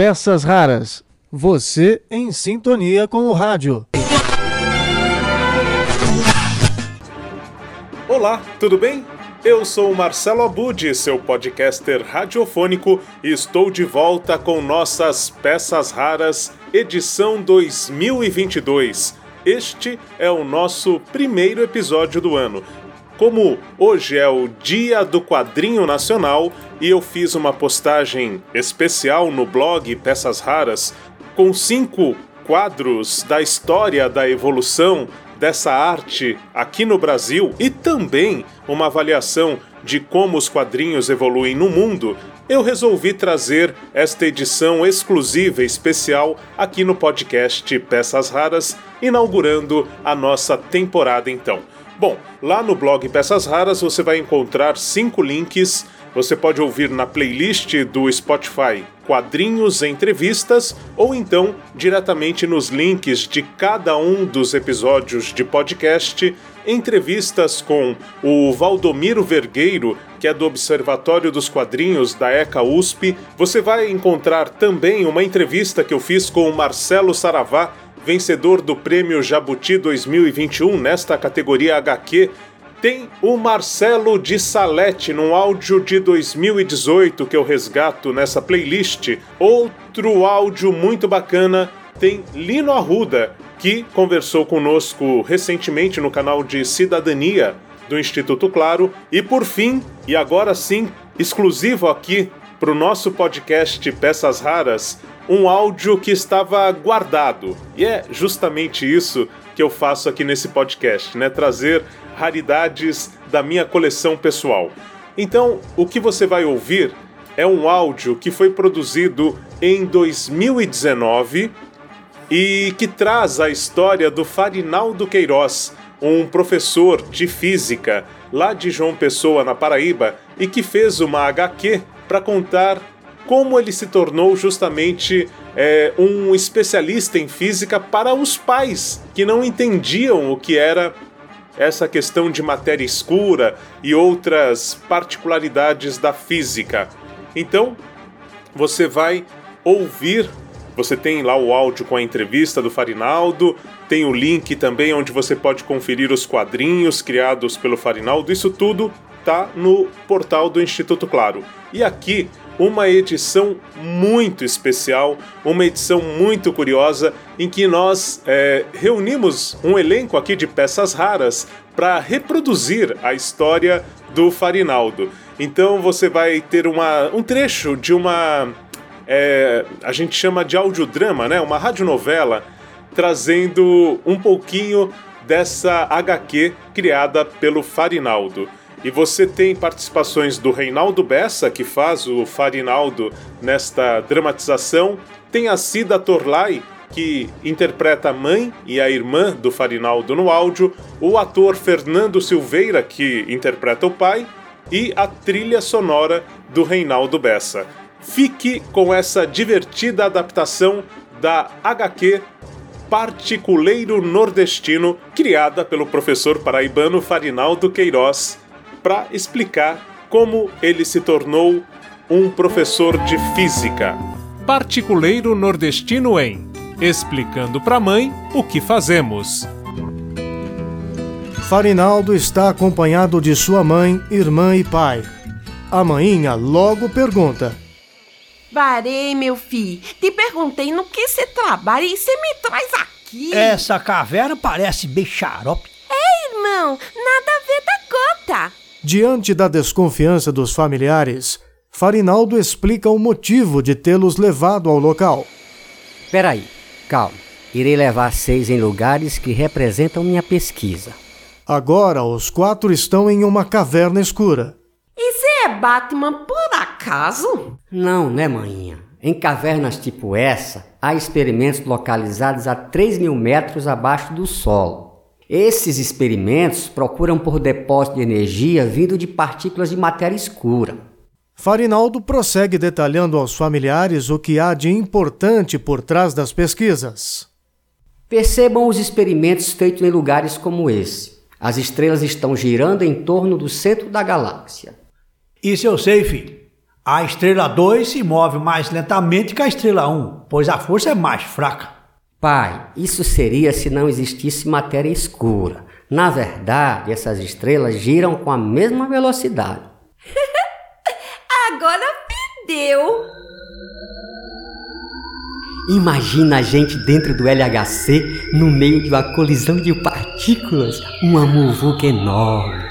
peças raras. Você em sintonia com o rádio. Olá, tudo bem? Eu sou Marcelo Abud, seu podcaster radiofônico, e estou de volta com nossas peças raras, edição 2022. Este é o nosso primeiro episódio do ano. Como hoje é o Dia do Quadrinho Nacional e eu fiz uma postagem especial no blog Peças Raras com cinco quadros da história da evolução dessa arte aqui no Brasil e também uma avaliação de como os quadrinhos evoluem no mundo, eu resolvi trazer esta edição exclusiva e especial aqui no podcast Peças Raras, inaugurando a nossa temporada então. Bom, lá no blog Peças Raras você vai encontrar cinco links você pode ouvir na playlist do Spotify Quadrinhos Entrevistas ou então diretamente nos links de cada um dos episódios de podcast, entrevistas com o Valdomiro Vergueiro, que é do Observatório dos Quadrinhos da ECA USP. Você vai encontrar também uma entrevista que eu fiz com o Marcelo Saravá, vencedor do Prêmio Jabuti 2021 nesta categoria HQ tem o Marcelo de Salete num áudio de 2018 que eu resgato nessa playlist. Outro áudio muito bacana tem Lino Arruda, que conversou conosco recentemente no canal de Cidadania do Instituto Claro. E por fim, e agora sim, exclusivo aqui para o nosso podcast Peças Raras, um áudio que estava guardado. E é justamente isso que eu faço aqui nesse podcast, né? Trazer raridades da minha coleção pessoal. Então, o que você vai ouvir é um áudio que foi produzido em 2019 e que traz a história do Farinaldo Queiroz, um professor de física lá de João Pessoa, na Paraíba, e que fez uma HQ para contar como ele se tornou justamente é, um especialista em física para os pais que não entendiam o que era essa questão de matéria escura e outras particularidades da física. Então, você vai ouvir, você tem lá o áudio com a entrevista do Farinaldo, tem o link também onde você pode conferir os quadrinhos criados pelo Farinaldo, isso tudo tá no portal do Instituto Claro. E aqui uma edição muito especial, uma edição muito curiosa, em que nós é, reunimos um elenco aqui de peças raras para reproduzir a história do Farinaldo. Então você vai ter uma, um trecho de uma. É, a gente chama de audiodrama, né? uma radionovela, trazendo um pouquinho dessa HQ criada pelo Farinaldo. E você tem participações do Reinaldo Bessa, que faz o Farinaldo nesta dramatização. Tem a Cida Torlai, que interpreta a mãe e a irmã do Farinaldo no áudio. O ator Fernando Silveira, que interpreta o pai. E a trilha sonora do Reinaldo Bessa. Fique com essa divertida adaptação da HQ Particuleiro Nordestino, criada pelo professor paraibano Farinaldo Queiroz para explicar como ele se tornou um professor de física. Particuleiro nordestino em Explicando para a mãe o que fazemos. Farinaldo está acompanhado de sua mãe, irmã e pai. A mainha logo pergunta: Varei, meu filho, te perguntei no que você trabalha e você me traz aqui. Essa caverna parece bem xarope. É, irmão, nada a ver da gota. Diante da desconfiança dos familiares, Farinaldo explica o motivo de tê-los levado ao local. Peraí, calma. Irei levar seis em lugares que representam minha pesquisa. Agora os quatro estão em uma caverna escura. E você é Batman por acaso? Não, né, maninha? Em cavernas tipo essa, há experimentos localizados a 3 mil metros abaixo do solo. Esses experimentos procuram por depósito de energia vindo de partículas de matéria escura. Farinaldo prossegue detalhando aos familiares o que há de importante por trás das pesquisas. Percebam os experimentos feitos em lugares como esse. As estrelas estão girando em torno do centro da galáxia. Isso eu sei, filho. A estrela 2 se move mais lentamente que a estrela 1, pois a força é mais fraca. Pai, isso seria se não existisse matéria escura. Na verdade, essas estrelas giram com a mesma velocidade. Agora perdeu. Imagina a gente dentro do LHC, no meio de uma colisão de partículas, uma muvuca enorme.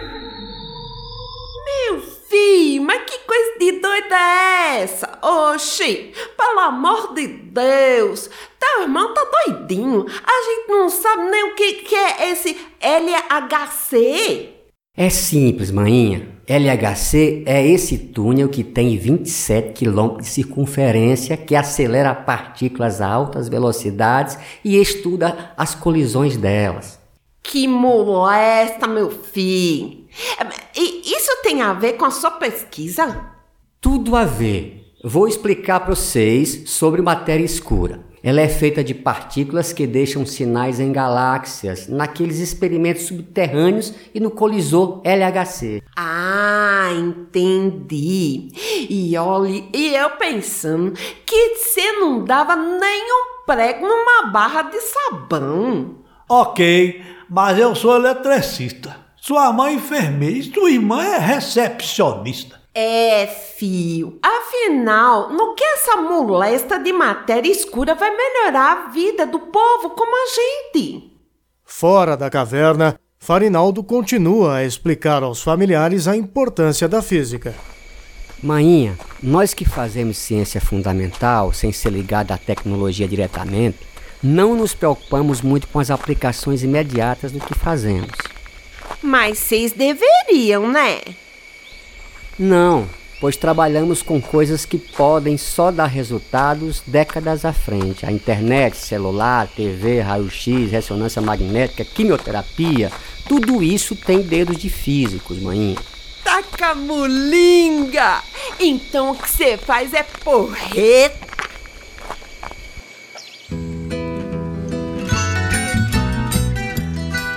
Meu filho, mas que coisa de doida é essa? Oxi, pelo amor de Deus, teu irmão tá doidinho. A gente não sabe nem o que, que é esse LHC. É simples, maninha. LHC é esse túnel que tem 27 km de circunferência que acelera partículas a altas velocidades e estuda as colisões delas. Que molesta, meu filho. E isso tem a ver com a sua pesquisa? Tudo a ver. Vou explicar para vocês sobre matéria escura. Ela é feita de partículas que deixam sinais em galáxias, naqueles experimentos subterrâneos e no colisor LHC. Ah, entendi. E olhe, e eu pensando que você não dava nem um prego numa barra de sabão. Ok, mas eu sou eletricista. Sua mãe é enfermeira e sua irmã é recepcionista. É, fio. Afinal, no que essa molesta de matéria escura vai melhorar a vida do povo como a gente? Fora da caverna, Farinaldo continua a explicar aos familiares a importância da física. Mainha, nós que fazemos ciência fundamental sem ser ligado à tecnologia diretamente, não nos preocupamos muito com as aplicações imediatas do que fazemos. Mas vocês deveriam, né? Não, pois trabalhamos com coisas que podem só dar resultados décadas à frente. A internet, celular, TV, raio-x, ressonância magnética, quimioterapia, tudo isso tem dedos de físicos, maninha. Taca mulinga! Então o que você faz é porreta.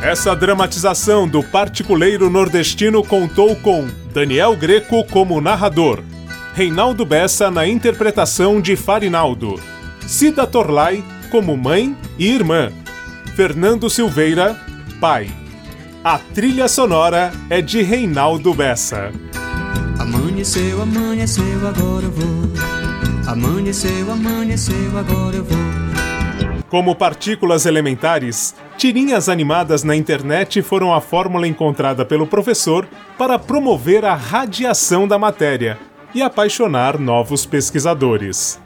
Essa dramatização do particuleiro nordestino contou com Daniel Greco como narrador, Reinaldo Bessa na interpretação de Farinaldo, Cida Torlai como mãe e irmã, Fernando Silveira, pai. A trilha sonora é de Reinaldo Bessa. Amanheceu, amanheceu, agora eu vou. Amanheceu, amanheceu, agora eu vou. Como partículas elementares, tirinhas animadas na internet foram a fórmula encontrada pelo professor para promover a radiação da matéria e apaixonar novos pesquisadores.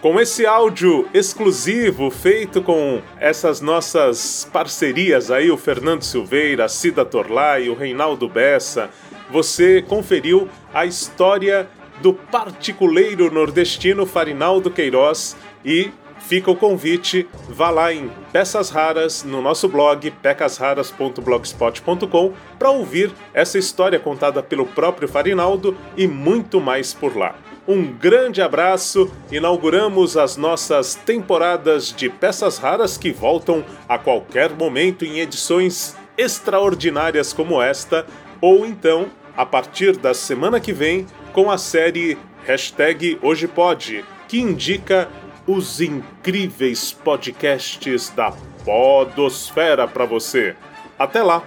Com esse áudio exclusivo feito com essas nossas parcerias aí, o Fernando Silveira, a Cida Torlai, o Reinaldo Bessa, você conferiu a história do particuleiro nordestino Farinaldo Queiroz e fica o convite, vá lá em Peças Raras no nosso blog pecasraras.blogspot.com para ouvir essa história contada pelo próprio Farinaldo e muito mais por lá. Um grande abraço, inauguramos as nossas temporadas de peças raras que voltam a qualquer momento em edições extraordinárias como esta, ou então, a partir da semana que vem, com a série Hashtag Hoje Pode, que indica os incríveis podcasts da Podosfera para você. Até lá!